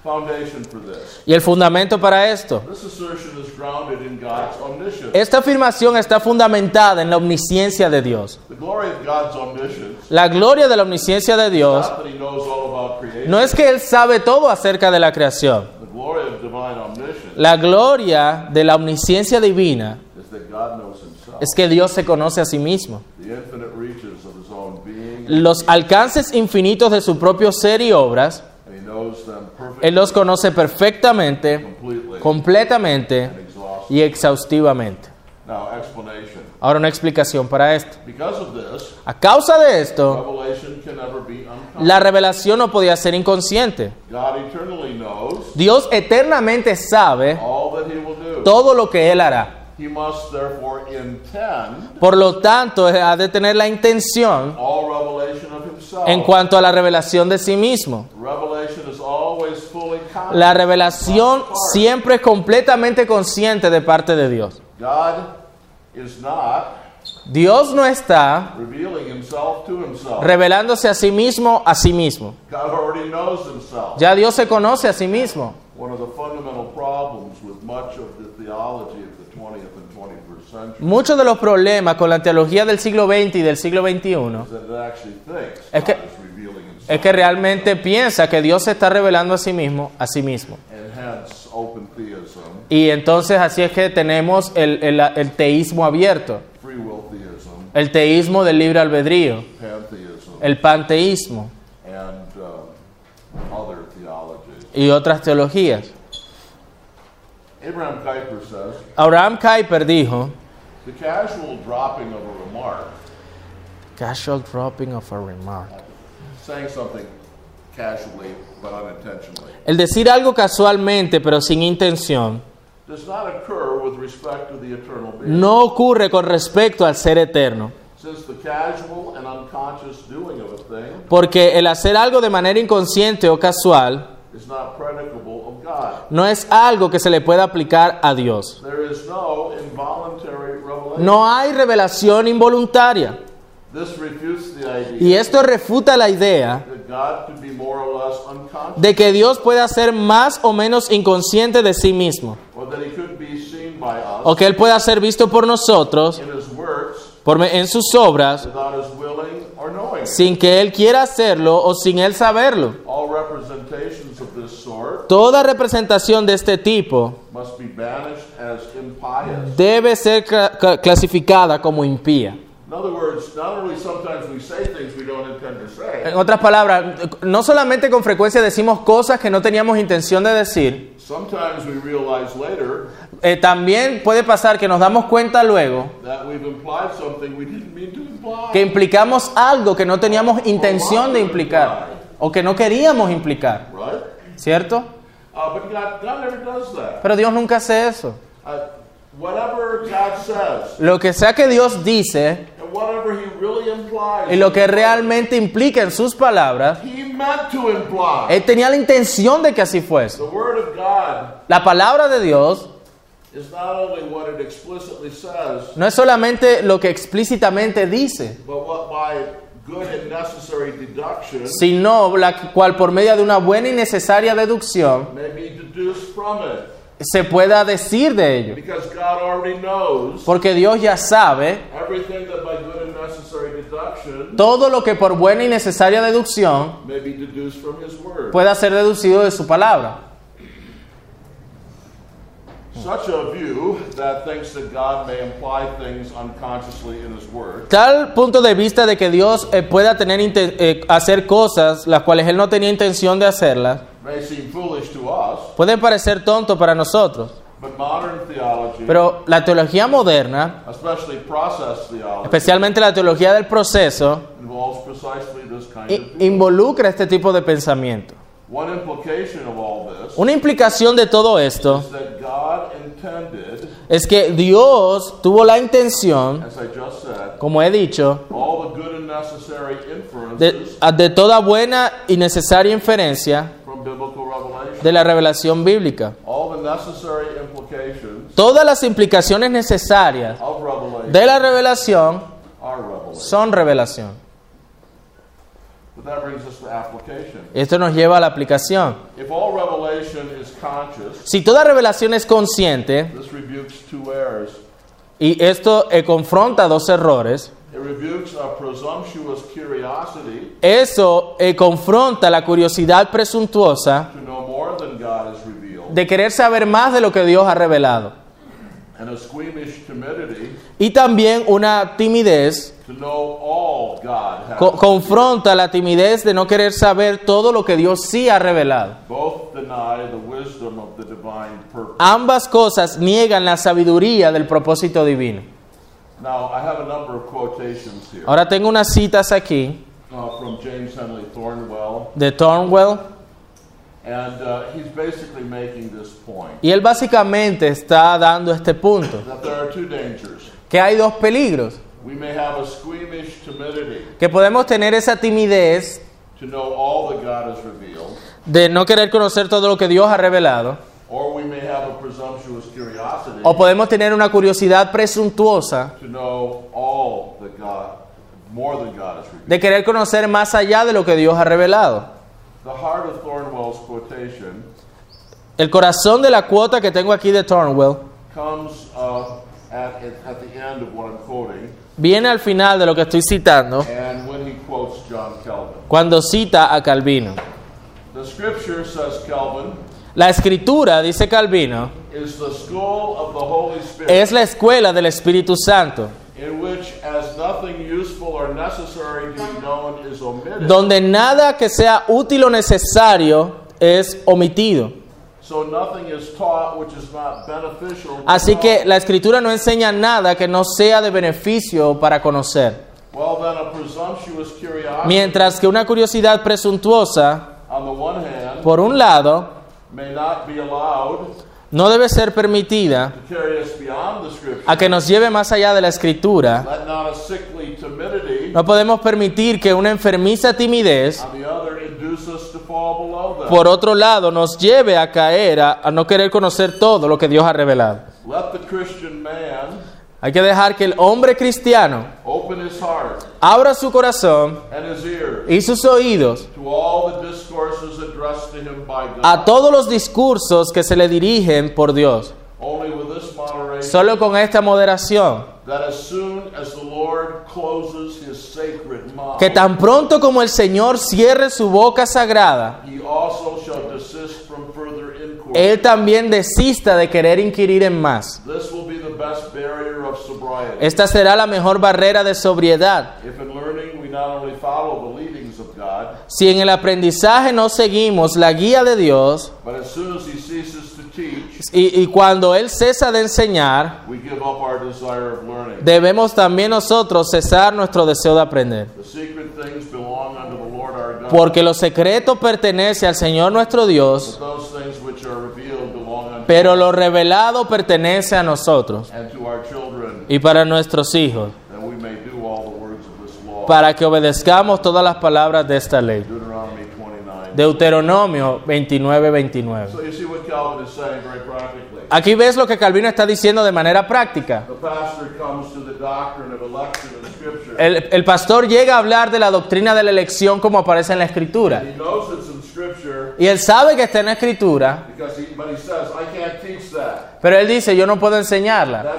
Foundation for this. Y el fundamento para esto. This assertion is grounded in God's omniscience. Esta afirmación está fundamentada en la omnisciencia de Dios. The glory of God's omniscience La gloria de la omnisciencia de Dios no es que Él sabe todo acerca de la creación. The glory of divine omniscience La gloria de la omnisciencia divina es que Dios se conoce a sí mismo. Los alcances infinitos de su propio ser y obras, Él los conoce perfectamente, completamente y exhaustivamente. Ahora una explicación para esto. A causa de esto, la revelación no podía ser inconsciente. Dios eternamente sabe todo lo que Él hará. Por lo tanto, ha de tener la intención en cuanto a la revelación de sí mismo. La revelación siempre es completamente consciente de parte de Dios. God is not Dios no está revealing himself to himself. revelándose a sí mismo a sí mismo. God already knows himself. Ya Dios se conoce a sí mismo. One of the fundamental problems with much of the theology of the 20th and 21st century Muchos de los problemas con la teología del siglo XX y del siglo XXI Es que- es que realmente piensa que Dios se está revelando a sí mismo a sí mismo. and hence Y entonces así es que tenemos el, el- el teísmo abierto, free will theism, el teísmo del libre albedrío, el panteísmo and um, other theologies. y otras teologías. Abraham Kuyper says Abraham Kuyper dijo, the casual dropping of a remark, casual dropping of a remark. saying something casually but unintentionally, El decir algo casualmente pero sin intención does not occur with respect to the eternal being. no ocurre con respecto al ser eterno, Since the casual and unconscious doing of a thing porque el hacer algo de manera inconsciente o casual no es algo que se le pueda aplicar a Dios. No hay revelación involuntaria. This refutes the idea Y esto refuta la idea that God could be more or less unconscious de que Dios pueda ser más o menos inconsciente de sí mismo, or that he could be seen by us o que Él pueda ser visto por nosotros por en sus obras without his willing or knowing. it. sin que Él quiera hacerlo o sin Él saberlo. All representations of this sort Toda representación de este tipo must be banished as impious. debe ser cla- cla- clasificada como impía. In other words, not only sometimes we say things we don't intend to say, En otras palabras, no solamente con frecuencia decimos cosas que no teníamos intención de decir, sometimes we realize later eh, también puede pasar que nos damos cuenta luego that we've implied something we didn't mean to imply. que implicamos algo que no teníamos intención de implicar o que no queríamos implicar? ¿cierto? Uh, but God, God never does that. Pero Dios nunca hace eso. Uh, whatever God says Lo que sea que Dios dice and whatever He really implies, y lo que realmente implica en sus palabras, He meant to imply. Él tenía la intención de que así fuese. The Word of God La palabra de Dios is not only what it explicitly says, no es solamente lo que explícitamente dice, but what by good and necessary deduction sino la cual por medio de una buena y necesaria deducción se pueda decir de ello. Porque Dios ya sabe todo lo que por buena y necesaria deducción pueda ser deducido de su palabra. Such a view that thinks that God may imply things unconsciously in His Word Tal punto de vista de que Dios eh, pueda tener eh, hacer cosas las cuales Él no tenía intención de hacerlas, puede parecer tonto para nosotros. Pero la teología moderna, especialmente la teología del proceso, involucra este tipo de pensamiento. Una implicación de todo esto es que Dios tuvo la intención, as I just said, como he dicho, de, de toda buena y necesaria inferencia de la revelación bíblica. todas las implicaciones necesarias de la revelación son revelación. Esto nos lleva a la aplicación. Si toda revelación es consciente, y esto eh, confronta dos errores, eso eh, confronta la curiosidad presuntuosa to know more than God has revealed, de querer saber más de lo que Dios ha revelado. and a squeamish timidity Y también una timidez, to know all God has. co- confronta la timidez de no querer saber todo lo que Dios sí ha revelado. Both deny the wisdom of the divine purpose. Ambas cosas niegan la sabiduría del propósito divino. Now, I have a number of quotations here Ahora tengo unas citas aquí uh, from James Henley Thornwell, de Thornwell and uh, he's basically making this point y él básicamente está dando este punto, that there are two dangers. que hay dos peligros, We may have a squeamish timidity que podemos tener esa timidez to know all that God has revealed, de no querer conocer todo lo que Dios ha revelado, or we may have a presumptuous curiosity o podemos tener una curiosidad presuntuosa to know all that God, more than God has revealed. de querer conocer más allá de lo que Dios ha revelado. The heart of El corazón de la cuota que tengo aquí de Thornwell comes uh, at, at the end of what I'm quoting, viene al final de lo que estoy citando and when he quotes John Calvin. cuando cita a Calvino. The scripture, says Calvin, La escritura, dice Calvino, is the school of the Holy Spirit, es la escuela del Espíritu Santo, in which, as nothing useful or necessary to be known is omitted, donde nada que sea útil o necesario es omitido. Así que la escritura no enseña nada que no sea de beneficio para conocer. Mientras que una curiosidad presuntuosa, por un lado, may not be allowed no debe ser permitida a que nos lleve más allá de la escritura. Let not a sickly timidity, No podemos permitir que una enfermiza timidez, on the other, induce us to fall below them. Por otro lado, nos lleve a caer, a, a no querer conocer todo lo que Dios ha revelado. Let the Christian man Hay que dejar que el hombre cristiano open his heart abra su corazón and his ears y sus oídos to all the discourses addressed to him by God. a todos los discursos que se le dirigen por Dios. Only Solo con esta moderación, que tan pronto como el Señor cierre su boca sagrada. Él también desista de querer inquirir en más. This will be the best barrier of sobriety. Esta será la mejor barrera de sobriedad. If in learning we not only follow the leadings of God, Si en el aprendizaje no seguimos la guía de Dios y, y cuando Él cesa de enseñar, debemos también nosotros cesar nuestro deseo de aprender. Porque lo secreto pertenece al Señor nuestro Dios, pero lo revelado pertenece a nosotros y para nuestros hijos, para que obedezcamos todas las palabras de esta ley. Deuteronomy 29. Deuteronomio 29, 29. So you see what Calvin is saying very practically. Aquí ves lo que Calvino está diciendo de manera práctica. El, el pastor llega a hablar de la doctrina de la elección como aparece en la escritura. Y él sabe que está en la escritura, pero él dice, yo no puedo enseñarla.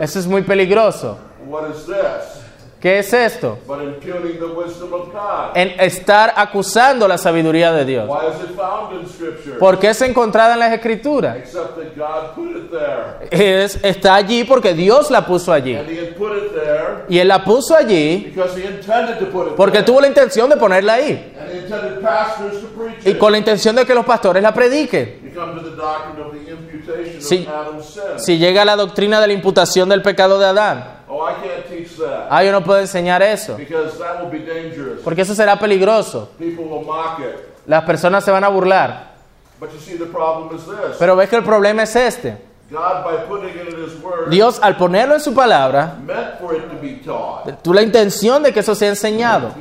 Eso es muy peligroso. ¿Qué es esto? En estar acusando la sabiduría de Dios. ¿Por qué es encontrada en las escrituras? Es, está allí porque Dios la puso allí. Y él la puso allí porque tuvo la intención de ponerla ahí. Y con la intención de que los pastores la prediquen. Si-. Si llega la doctrina de la imputación del pecado de Adán, Ah, yo no puedo enseñar eso. Porque eso será peligroso. Las personas se van a burlar. Pero ves que el problema es este. Dios, al ponerlo en su palabra, tuvo la intención de que eso sea enseñado.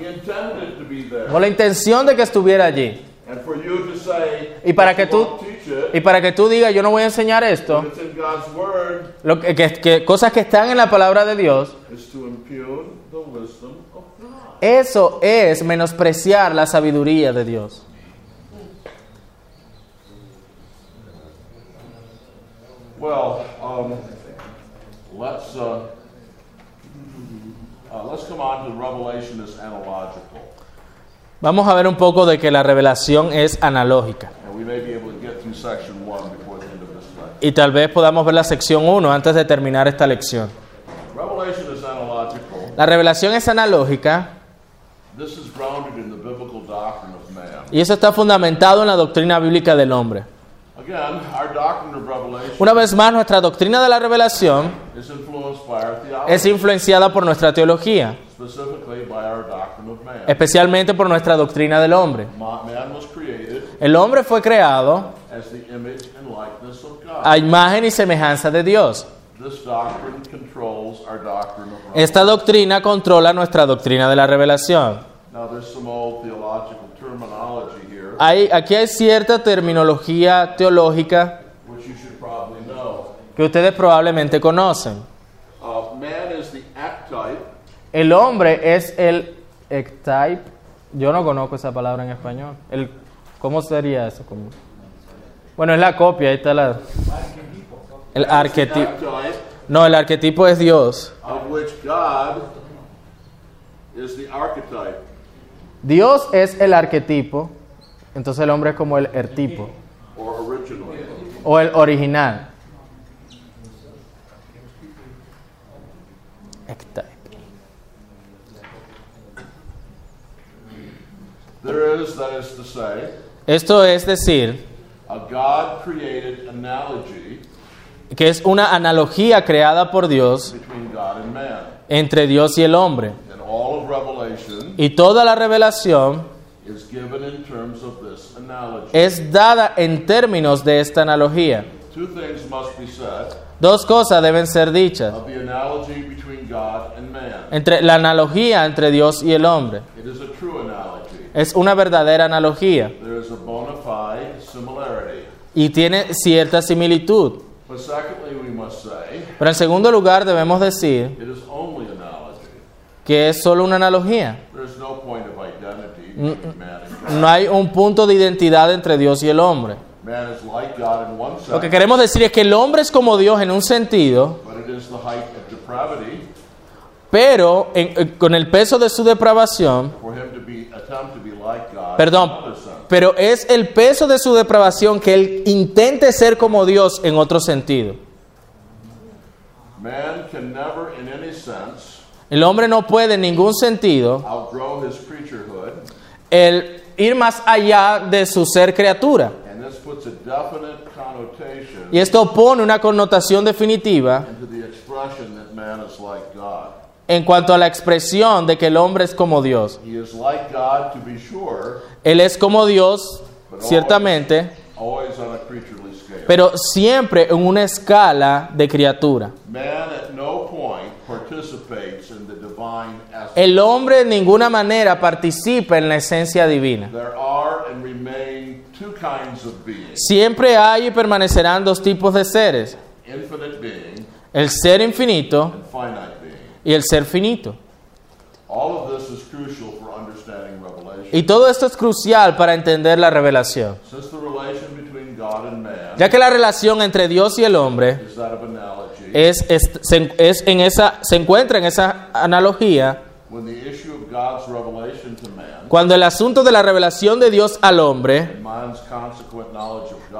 Con la intención de que estuviera allí. Y para que tú- Y para que tú digas, yo no voy a enseñar esto, lo que, que- que- cosas que están en la palabra de Dios, eso es menospreciar la sabiduría de Dios. Well, um, let's uh, uh, let's come on to Revelation as analogical, Vamos a ver un poco de que la revelación es analógica. Y tal vez podamos ver la sección 1 antes de terminar esta lección. La revelación es analógica This is grounded in the biblical doctrine of man. y eso está fundamentado en la doctrina bíblica del hombre. Una vez más, nuestra doctrina de la revelación es influenciada por nuestra teología, especialmente por nuestra doctrina del hombre. Ma- Man was created El hombre fue creado as the image and likeness of God. a imagen y semejanza de Dios. This doctrine controls our doctrine of Revelation. Esta doctrina controla nuestra doctrina de la revelación. Hay, aquí hay cierta terminología teológica que ustedes probablemente conocen. Uh, El hombre es el ectype. Yo no conozco esa palabra en español. El, ¿Cómo sería eso? ¿Cómo? Bueno, es la copia, ahí está la... El arquetipo. No, el arquetipo es Dios. Dios es el arquetipo, entonces el hombre es como el ertipo o el original. There is, that is to say, Esto es decir, a God created analogy que es una analogía creada por Dios entre Dios y el hombre. And all of Revelation Y toda la revelación is given in terms of this analogy. es dada en términos de esta analogía. Two things must be said Dos cosas deben ser dichas. of the analogy between God and man. Entre la analogía entre Dios y el hombre It is. Es una verdadera analogía There is a bona fide similarity. y tiene cierta similitud. But secondly, we must say Pero en segundo lugar debemos decir it is only analogy. que es solo una analogía. There is no point of identity between man and God. No hay un punto de identidad entre Dios y el hombre. Man is like God in one Lo que sense, queremos decir es que el hombre es como Dios en un sentido, but it is the height of depravity pero en- eh, con el peso de su depravación, for him to be attempt to be like God perdón, pero es el peso de su depravación que él intente ser como Dios en otro sentido. El hombre no puede en ningún sentido el ir más allá de su ser criatura. Y esto pone una connotación definitiva into the expression that man is like God. En cuanto a la expresión de que el hombre es como Dios. Like God sure, Él es como Dios, ciertamente, always pero siempre en una escala de criatura. Man at no point participates in the divine essence. El hombre en ninguna manera participa en la esencia divina. There are and remain two kinds of beings Siempre hay y permanecerán dos tipos de seres, being el ser infinito. Y el ser finito. All of this is crucial for understanding Revelation. Y todo esto es crucial para entender la revelación, Since the relation between God and man ya que la relación entre Dios y el hombre is that of analogy, es, es- se, es en esa, se encuentra en esa analogía when the issue of God's revelation to man cuando el asunto de la revelación de Dios al hombre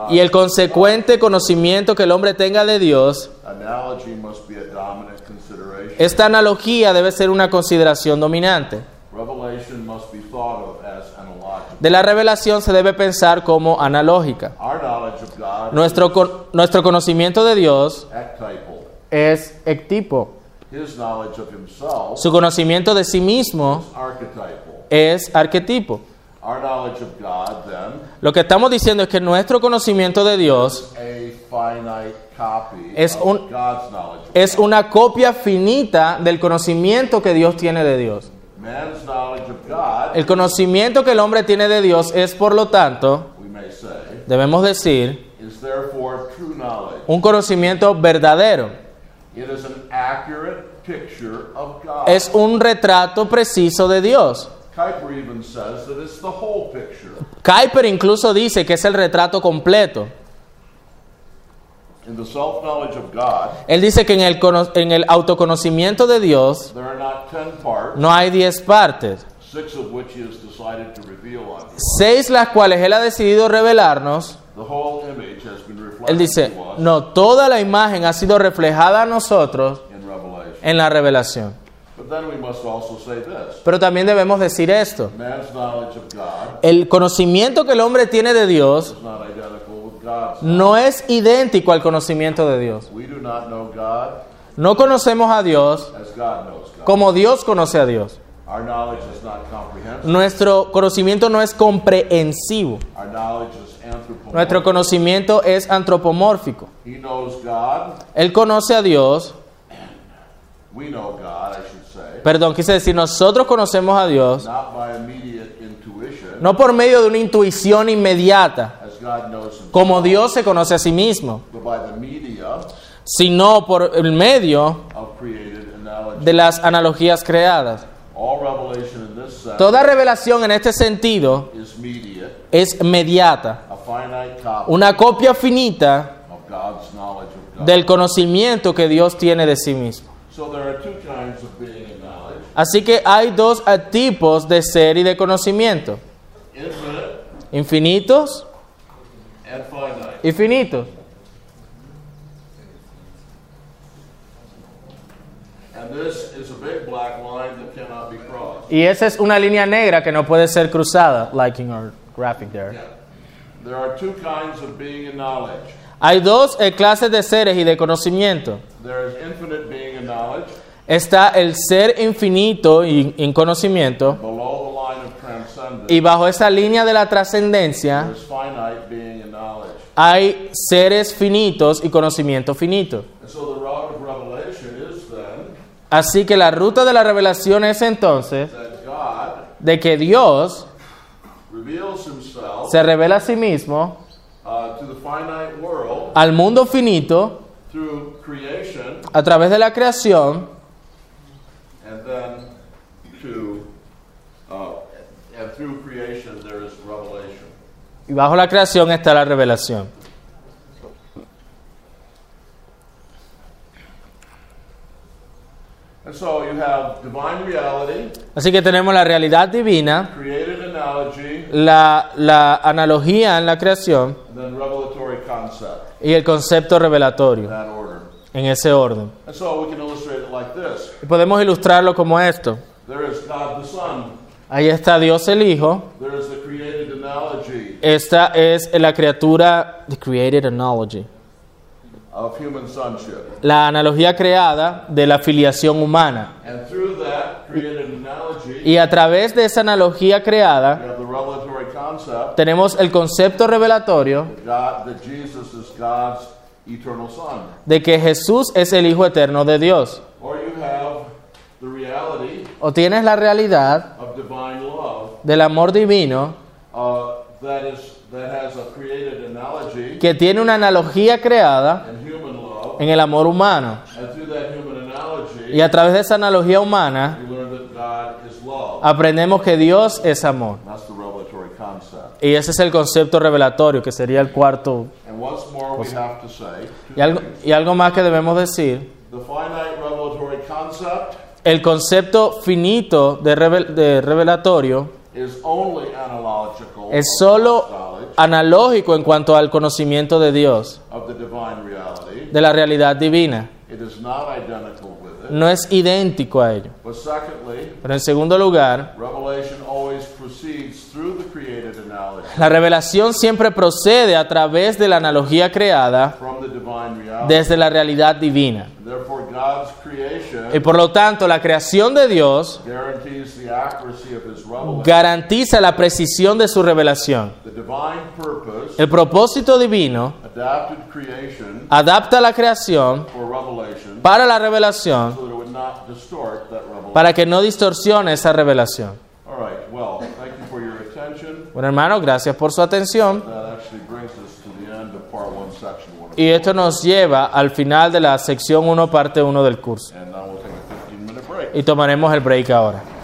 y el consecuente conocimiento que el hombre tenga de Dios, analogy must be a dominant consideration. Esta analogía debe ser una consideración dominante. Revelation must be thought of as analogical. De la revelación se debe pensar como analógica. Nuestro, con- nuestro conocimiento de Dios es ectipo. Su conocimiento de sí mismo es arquetipo. Lo que estamos diciendo es que nuestro conocimiento de Dios Es un- es una copia finita del conocimiento que Dios tiene de Dios. El conocimiento que el hombre tiene de Dios es, por lo tanto, we may say, debemos decir, un conocimiento verdadero. Es un retrato preciso de Dios. Kuiper incluso dice que es el retrato completo. In the self-knowledge of God, Él dice que en el, en el autoconocimiento de Dios there are not ten parts, no hay diez partes, six of which he has decided to reveal us. seis las cuales Él ha decidido revelarnos. The whole image has been Él reflected dice, to us no, toda la imagen ha sido reflejada a nosotros in Revelation. en la revelación. But then we must also say this. Pero también debemos decir esto. Man's knowledge of God El conocimiento que el hombre tiene de Dios is not. No es idéntico al conocimiento de Dios. No conocemos a Dios como Dios conoce a Dios. Nuestro conocimiento no es anthropomorphic. Nuestro conocimiento es antropomórfico. Él conoce a Dios, perdón, quise decir, nosotros conocemos a Dios no por medio de una intuición inmediata, como Dios se conoce a sí mismo, sino por el medio de las analogías creadas. Toda revelación en este sentido es mediata, una copia finita del conocimiento que Dios tiene de sí mismo. Así que hay dos tipos de ser y de conocimiento, Infinite infinitos and finite. y finitos. And this is a big black line that cannot be crossed. Y esa es una línea negra que no puede ser cruzada, like in our graphic there. There are two kinds of being and knowledge. Hay dos eh, clases de seres y de conocimiento. There is infinite being and knowledge Está el ser infinito y en conocimiento, below the line of transcendence. y bajo esa línea de la trascendencia There is finite being and knowledge. Hay seres finitos y conocimiento finito. Así que la ruta de la revelación es entonces de que Dios se revela a sí mismo uh, al mundo finito a través de la creación and then to uh, and through creation there is revelation. Y bajo la creación está la revelación. And so you have divine reality, Así que tenemos la realidad divina, created analogy, la, la analogía en la creación y el concepto revelatorio en ese orden. And so we can illustrate it like this. Y podemos ilustrarlo como esto. There is God the Son. Ahí está Dios el Hijo. Esta es la criatura, the created analogy, of human sonship. la analogía creada de la filiación humana. And through that created analogy, Y a través de esa analogía we creada have the revelatory concept tenemos el concepto revelatorio God, that Jesus is God's eternal Son. de que Jesús es el Hijo eterno de Dios. Or you have the reality O tienes la realidad of divine love del amor divino uh, that is that has a created analogy que tiene una analogía creada in human love, en el amor humano. and through that human analogy, Y a través de esa analogía humana we learn that God is love. aprendemos que Dios es amor. That's the revelatory concept. Y ese es el concepto revelatorio, que sería el cuarto. And once more, we have to say two Y algo, y algo más que debemos decir, the finite revelatory concept el concepto finito de, revel- de revelatorio is only analogical es solo analógico en cuanto al conocimiento de Dios, de la realidad divina. It is not identical with it. No es idéntico a ello. Pero en segundo lugar, la revelación siempre procede a través de la analogía creada desde la realidad divina. Y por lo tanto, la creación de Dios garantiza la precisión de su revelación. El propósito divino adapta la creación para la revelación para que no distorsione esa revelación. Bueno, hermano, gracias por su atención. Y esto nos lleva al final de la sección 1, parte 1 del curso. And now we'll take a 15 minute break. Y tomaremos el break ahora.